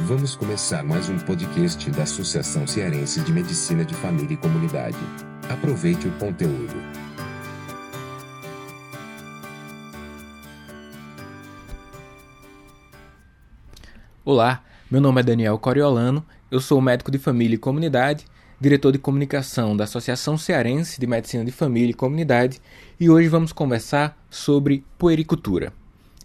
Vamos começar mais um podcast da Associação Cearense de Medicina de Família e Comunidade. Aproveite o conteúdo. Olá, meu nome é Daniel Coriolano, eu sou médico de família e comunidade, diretor de comunicação da Associação Cearense de Medicina de Família e Comunidade, e hoje vamos conversar sobre puericultura.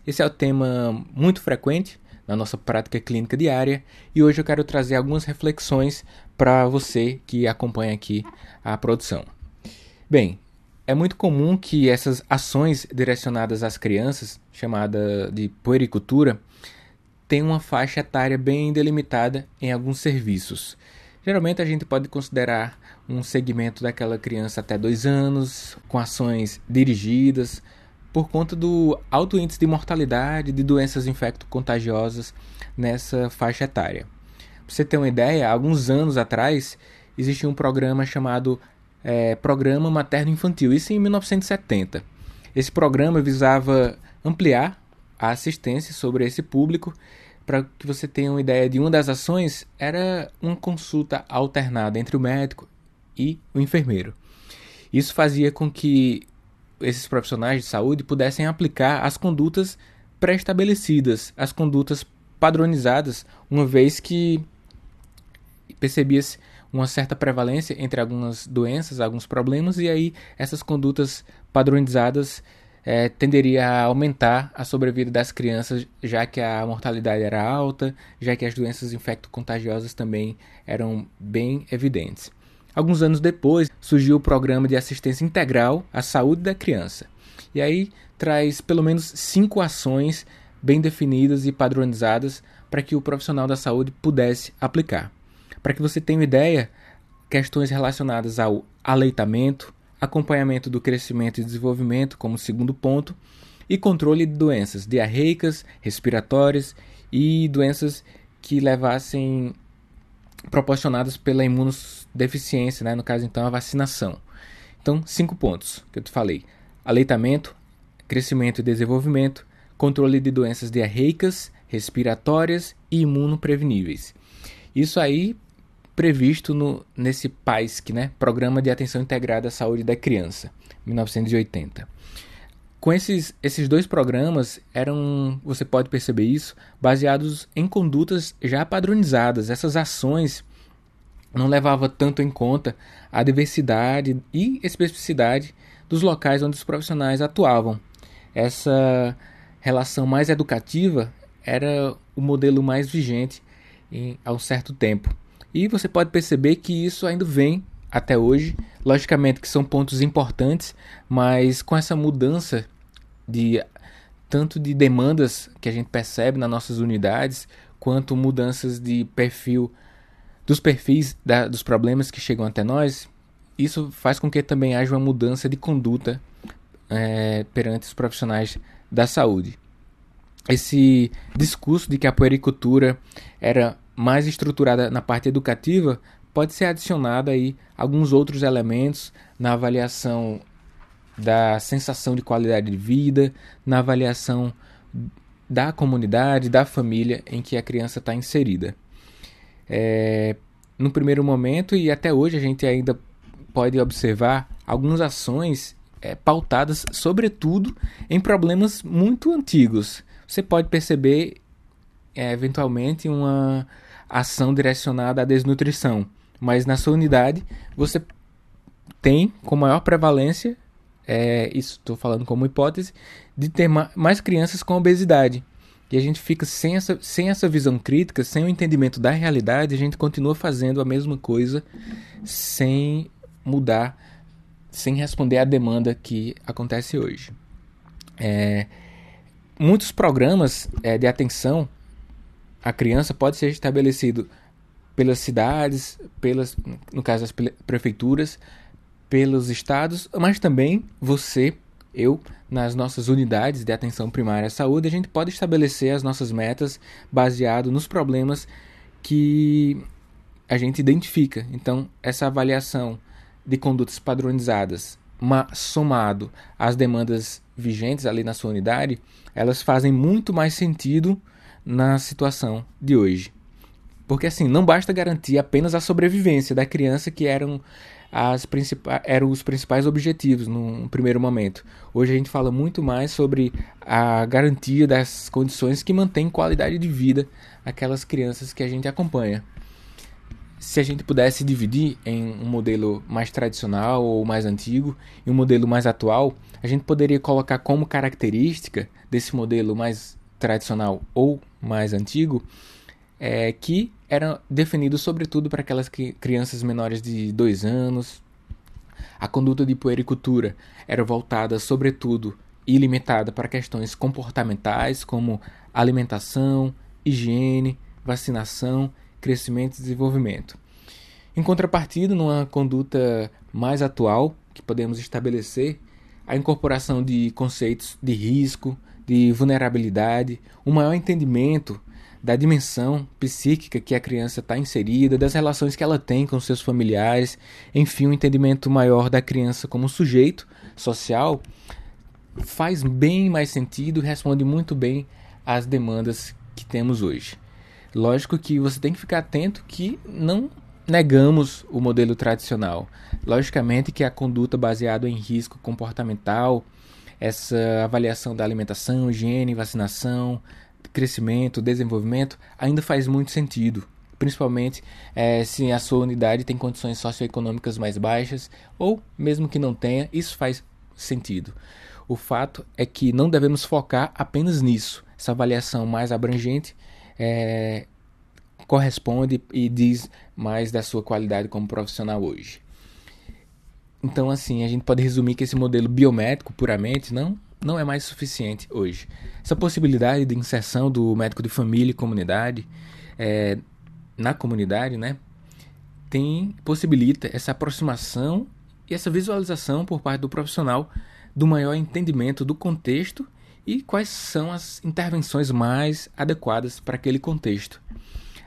Esse é um tema muito frequente na nossa prática clínica diária e hoje eu quero trazer algumas reflexões para você que acompanha aqui a produção. Bem, é muito comum que essas ações direcionadas às crianças, chamada de puericultura, tenham uma faixa etária bem delimitada em alguns serviços. Geralmente a gente pode considerar um segmento daquela criança até dois anos, com ações dirigidas, por conta do alto índice de mortalidade de doenças infecto-contagiosas nessa faixa etária. Para você ter uma ideia, alguns anos atrás existia um programa chamado é, Programa Materno Infantil, isso em 1970. Esse programa visava ampliar a assistência sobre esse público. Para que você tenha uma ideia de uma das ações, era uma consulta alternada entre o médico e o enfermeiro. Isso fazia com que esses profissionais de saúde pudessem aplicar as condutas pré-estabelecidas, as condutas padronizadas, uma vez que percebia-se uma certa prevalência entre algumas doenças, alguns problemas, e aí essas condutas padronizadas é, tenderia a aumentar a sobrevida das crianças, já que a mortalidade era alta, já que as doenças infecto-contagiosas também eram bem evidentes. Alguns anos depois, surgiu o programa de assistência integral à saúde da criança. E aí traz pelo menos cinco ações bem definidas e padronizadas para que o profissional da saúde pudesse aplicar. Para que você tenha uma ideia, questões relacionadas ao aleitamento, acompanhamento do crescimento e desenvolvimento como segundo ponto, e controle de doenças diarreicas, respiratórias e doenças que levassem proporcionadas pela imunodeficiência, né? no caso então a vacinação. Então, cinco pontos que eu te falei: aleitamento, crescimento e desenvolvimento, controle de doenças diarreicas, respiratórias e imunopreveníveis. Isso aí previsto no, nesse PAISC, né? Programa de Atenção Integrada à Saúde da Criança, 1980. Com esses, esses dois programas, eram, você pode perceber isso, baseados em condutas já padronizadas. Essas ações não levavam tanto em conta a diversidade e especificidade dos locais onde os profissionais atuavam. Essa relação mais educativa era o modelo mais vigente em, há um certo tempo. E você pode perceber que isso ainda vem até hoje. Logicamente que são pontos importantes, mas com essa mudança de tanto de demandas que a gente percebe nas nossas unidades, quanto mudanças de perfil dos perfis da, dos problemas que chegam até nós, isso faz com que também haja uma mudança de conduta é, perante os profissionais da saúde. Esse discurso de que a puericultura era mais estruturada na parte educativa pode ser adicionado aí alguns outros elementos na avaliação da sensação de qualidade de vida, na avaliação da comunidade, da família em que a criança está inserida. É, no primeiro momento e até hoje a gente ainda pode observar algumas ações é, pautadas, sobretudo, em problemas muito antigos. Você pode perceber, é, eventualmente, uma ação direcionada à desnutrição, mas na sua unidade você tem com maior prevalência é, isso estou falando como hipótese, de ter mais crianças com obesidade. E a gente fica sem essa, sem essa visão crítica, sem o entendimento da realidade, a gente continua fazendo a mesma coisa sem mudar, sem responder à demanda que acontece hoje. É, muitos programas é, de atenção à criança pode ser estabelecido pelas cidades, pelas, no caso das prefeituras, pelos estados, mas também você, eu, nas nossas unidades de atenção primária à saúde, a gente pode estabelecer as nossas metas baseado nos problemas que a gente identifica. Então, essa avaliação de condutas padronizadas, somado às demandas vigentes ali na sua unidade, elas fazem muito mais sentido na situação de hoje. Porque assim, não basta garantir apenas a sobrevivência da criança, que eram, as principais, eram os principais objetivos num primeiro momento. Hoje a gente fala muito mais sobre a garantia das condições que mantêm qualidade de vida aquelas crianças que a gente acompanha. Se a gente pudesse dividir em um modelo mais tradicional ou mais antigo e um modelo mais atual, a gente poderia colocar como característica desse modelo mais tradicional ou mais antigo é, que era definido sobretudo para aquelas que, crianças menores de 2 anos. A conduta de puericultura era voltada sobretudo e limitada para questões comportamentais como alimentação, higiene, vacinação, crescimento e desenvolvimento. Em contrapartida, numa conduta mais atual que podemos estabelecer, a incorporação de conceitos de risco, de vulnerabilidade, um maior entendimento da dimensão psíquica que a criança está inserida, das relações que ela tem com seus familiares, enfim, um entendimento maior da criança como sujeito social, faz bem mais sentido e responde muito bem às demandas que temos hoje. Lógico que você tem que ficar atento que não negamos o modelo tradicional. Logicamente que a conduta baseada em risco comportamental, essa avaliação da alimentação, higiene, vacinação, crescimento, desenvolvimento, ainda faz muito sentido. Principalmente é, se a sua unidade tem condições socioeconômicas mais baixas, ou mesmo que não tenha, isso faz sentido. O fato é que não devemos focar apenas nisso. Essa avaliação mais abrangente é, corresponde e diz mais da sua qualidade como profissional hoje. Então, assim, a gente pode resumir que esse modelo biométrico puramente não não é mais suficiente hoje. Essa possibilidade de inserção do médico de família e comunidade é, na comunidade, né, tem possibilita essa aproximação e essa visualização por parte do profissional do maior entendimento do contexto e quais são as intervenções mais adequadas para aquele contexto.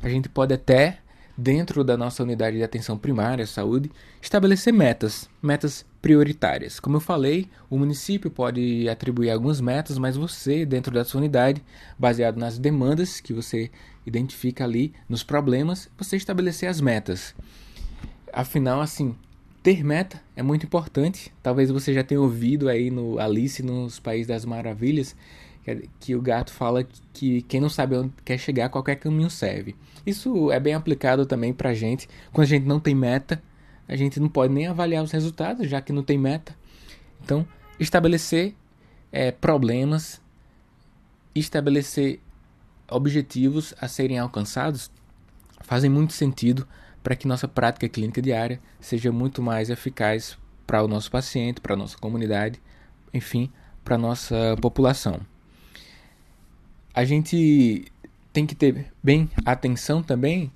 A gente pode até dentro da nossa unidade de atenção primária, saúde, estabelecer metas, metas prioritárias. Como eu falei, o município pode atribuir algumas metas, mas você, dentro da sua unidade, baseado nas demandas que você identifica ali, nos problemas, você estabelecer as metas. Afinal, assim, ter meta é muito importante. Talvez você já tenha ouvido aí no Alice nos Países das Maravilhas que o gato fala que quem não sabe onde quer chegar, qualquer caminho serve. Isso é bem aplicado também pra gente. Quando a gente não tem meta, a gente não pode nem avaliar os resultados, já que não tem meta. Então, estabelecer é, problemas, estabelecer objetivos a serem alcançados fazem muito sentido para que nossa prática clínica diária seja muito mais eficaz para o nosso paciente, para a nossa comunidade, enfim, para a nossa população a gente tem que ter bem atenção também,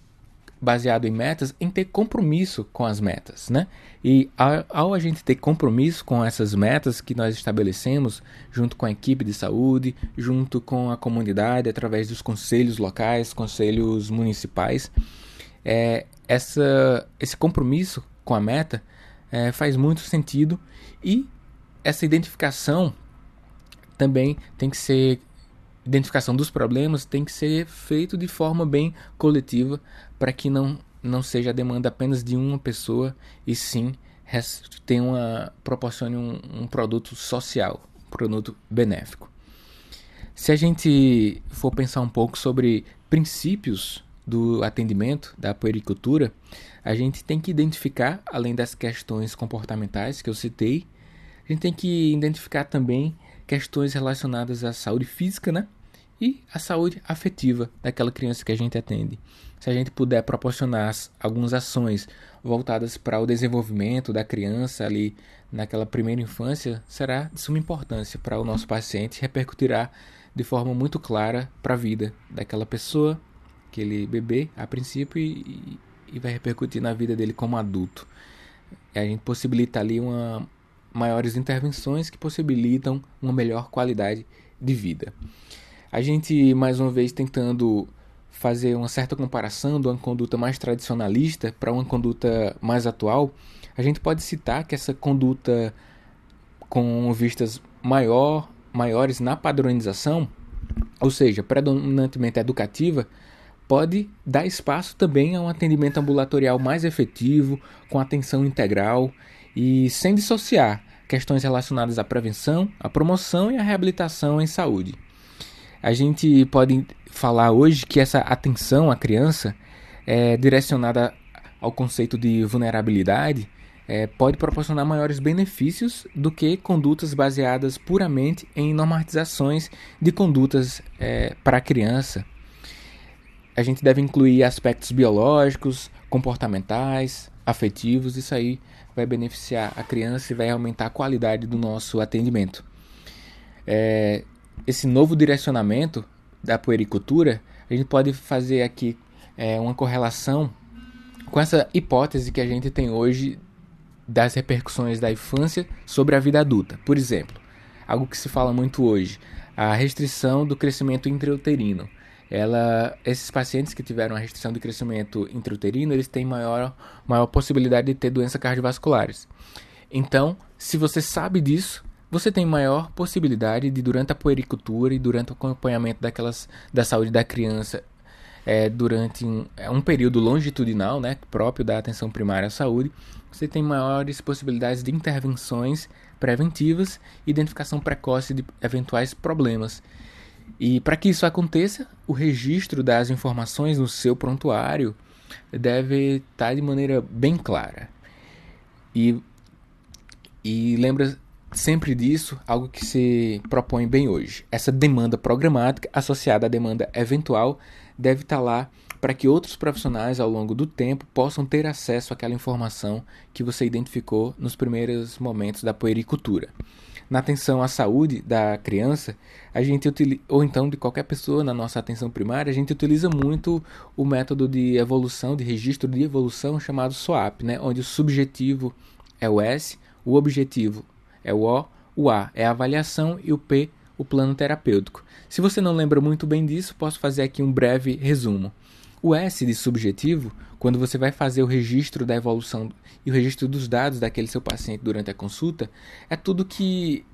baseado em metas, em ter compromisso com as metas, né? E ao, ao, a gente ter compromisso com essas metas que nós estabelecemos, junto com a equipe de saúde, junto com a comunidade, através dos conselhos locais, conselhos municipais, é, essa, esse compromisso com a meta é, faz muito sentido e essa identificação também tem que ser identificação dos problemas tem que ser feito de forma bem coletiva para que não, não seja a demanda apenas de uma pessoa e sim tenha uma, proporcione um, um produto social, um produto benéfico. Se a gente for pensar um pouco sobre princípios do atendimento da puericultura, a gente tem que identificar, além das questões comportamentais que eu citei, a gente tem que identificar também questões relacionadas à saúde física, né? e a saúde afetiva daquela criança que a gente atende. Se a gente puder proporcionar algumas ações voltadas para o desenvolvimento da criança ali naquela primeira infância, será de suma importância para o nosso paciente, repercutirá de forma muito clara para a vida daquela pessoa, aquele bebê a princípio e, e vai repercutir na vida dele como adulto. A gente possibilita ali uma maiores intervenções que possibilitam uma melhor qualidade de vida. A gente, mais uma vez, tentando fazer uma certa comparação de uma conduta mais tradicionalista para uma conduta mais atual, a gente pode citar que essa conduta com vistas maior, maiores na padronização, ou seja, predominantemente educativa, pode dar espaço também a um atendimento ambulatorial mais efetivo, com atenção integral e sem dissociar questões relacionadas à prevenção, à promoção e à reabilitação em saúde. A gente pode falar hoje que essa atenção à criança é direcionada ao conceito de vulnerabilidade é, pode proporcionar maiores benefícios do que condutas baseadas puramente em normatizações de condutas é, para a criança. A gente deve incluir aspectos biológicos, comportamentais, afetivos, isso aí vai beneficiar a criança e vai aumentar a qualidade do nosso atendimento. É, esse novo direcionamento da puericultura, a gente pode fazer aqui é, uma correlação com essa hipótese que a gente tem hoje das repercussões da infância sobre a vida adulta. Por exemplo, algo que se fala muito hoje, a restrição do crescimento intrauterino. Ela, esses pacientes que tiveram a restrição de crescimento intrauterino, eles têm maior, maior possibilidade de ter doenças cardiovasculares. Então, se você sabe disso, você tem maior possibilidade de, durante a puericultura e durante o acompanhamento daquelas, da saúde da criança, é, durante um, é um período longitudinal, né, próprio da atenção primária à saúde, você tem maiores possibilidades de intervenções preventivas e identificação precoce de eventuais problemas. E para que isso aconteça, o registro das informações no seu prontuário deve estar de maneira bem clara. E, e lembra sempre disso, algo que se propõe bem hoje. Essa demanda programática associada à demanda eventual deve estar lá para que outros profissionais ao longo do tempo possam ter acesso àquela informação que você identificou nos primeiros momentos da puericultura. Na atenção à saúde da criança, a gente ou então de qualquer pessoa na nossa atenção primária, a gente utiliza muito o método de evolução, de registro de evolução chamado SWAP, né? onde o subjetivo é o S, o objetivo é o O, o A é a avaliação e o P, o plano terapêutico. Se você não lembra muito bem disso, posso fazer aqui um breve resumo. O S de subjetivo, quando você vai fazer o registro da evolução e o registro dos dados daquele seu paciente durante a consulta, é tudo que,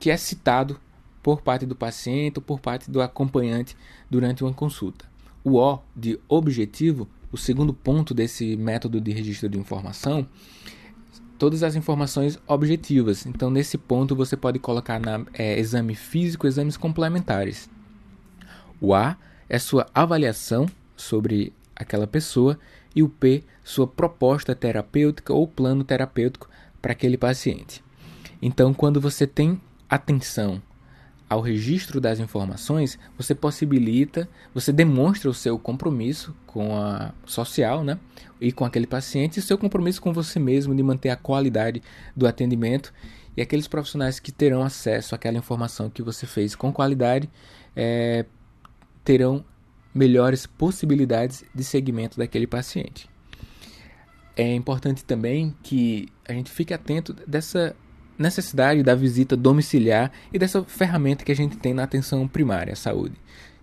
que é citado por parte do paciente ou por parte do acompanhante durante uma consulta. O O de objetivo, o segundo ponto desse método de registro de informação, todas as informações objetivas. Então, nesse ponto, você pode colocar na é, exame físico exames complementares. O A é sua avaliação sobre aquela pessoa e o P, sua proposta terapêutica ou plano terapêutico para aquele paciente. Então, quando você tem atenção ao registro das informações, você possibilita, você demonstra o seu compromisso com a social, né? E com aquele paciente, e seu compromisso com você mesmo de manter a qualidade do atendimento. E aqueles profissionais que terão acesso àquela informação que você fez com qualidade é, terão melhores possibilidades de segmento daquele paciente. É importante também que a gente fique atento dessa necessidade da visita domiciliar e dessa ferramenta que a gente tem na atenção primária à saúde.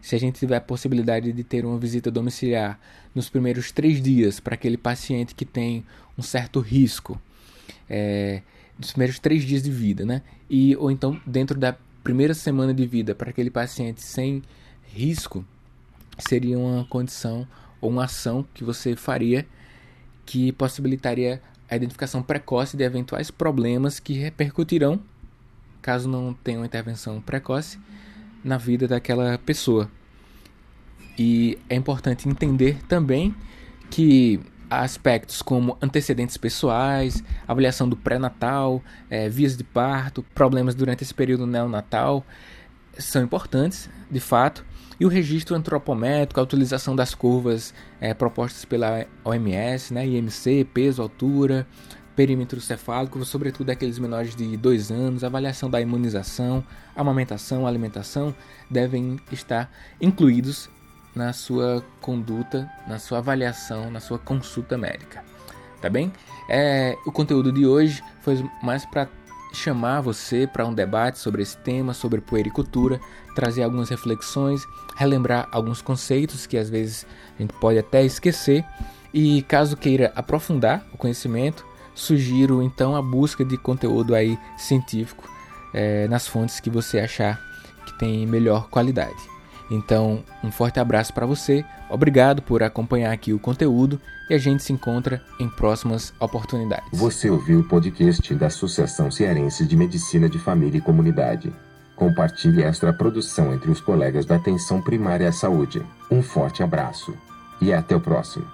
Se a gente tiver a possibilidade de ter uma visita domiciliar nos primeiros três dias para aquele paciente que tem um certo risco, é, nos primeiros três dias de vida, né? E, ou então dentro da primeira semana de vida para aquele paciente sem risco, seria uma condição ou uma ação que você faria que possibilitaria a identificação precoce de eventuais problemas que repercutirão, caso não tenha uma intervenção precoce, na vida daquela pessoa. E é importante entender também que aspectos como antecedentes pessoais, avaliação do pré-natal, é, vias de parto, problemas durante esse período neonatal são importantes, de fato, e o registro antropométrico, a utilização das curvas é, propostas pela OMS, né, IMC, peso, altura, perímetro cefálico, sobretudo aqueles menores de 2 anos, avaliação da imunização, amamentação, alimentação, devem estar incluídos na sua conduta, na sua avaliação, na sua consulta médica. Tá bem? É, o conteúdo de hoje foi mais para chamar você para um debate sobre esse tema, sobre puericultura, trazer algumas reflexões, relembrar alguns conceitos que às vezes a gente pode até esquecer. E caso queira aprofundar o conhecimento, sugiro então a busca de conteúdo aí científico é, nas fontes que você achar que tem melhor qualidade. Então, um forte abraço para você, obrigado por acompanhar aqui o conteúdo e a gente se encontra em próximas oportunidades. Você ouviu o podcast da Associação Cearense de Medicina de Família e Comunidade. Compartilhe esta produção entre os colegas da Atenção Primária à Saúde. Um forte abraço e até o próximo.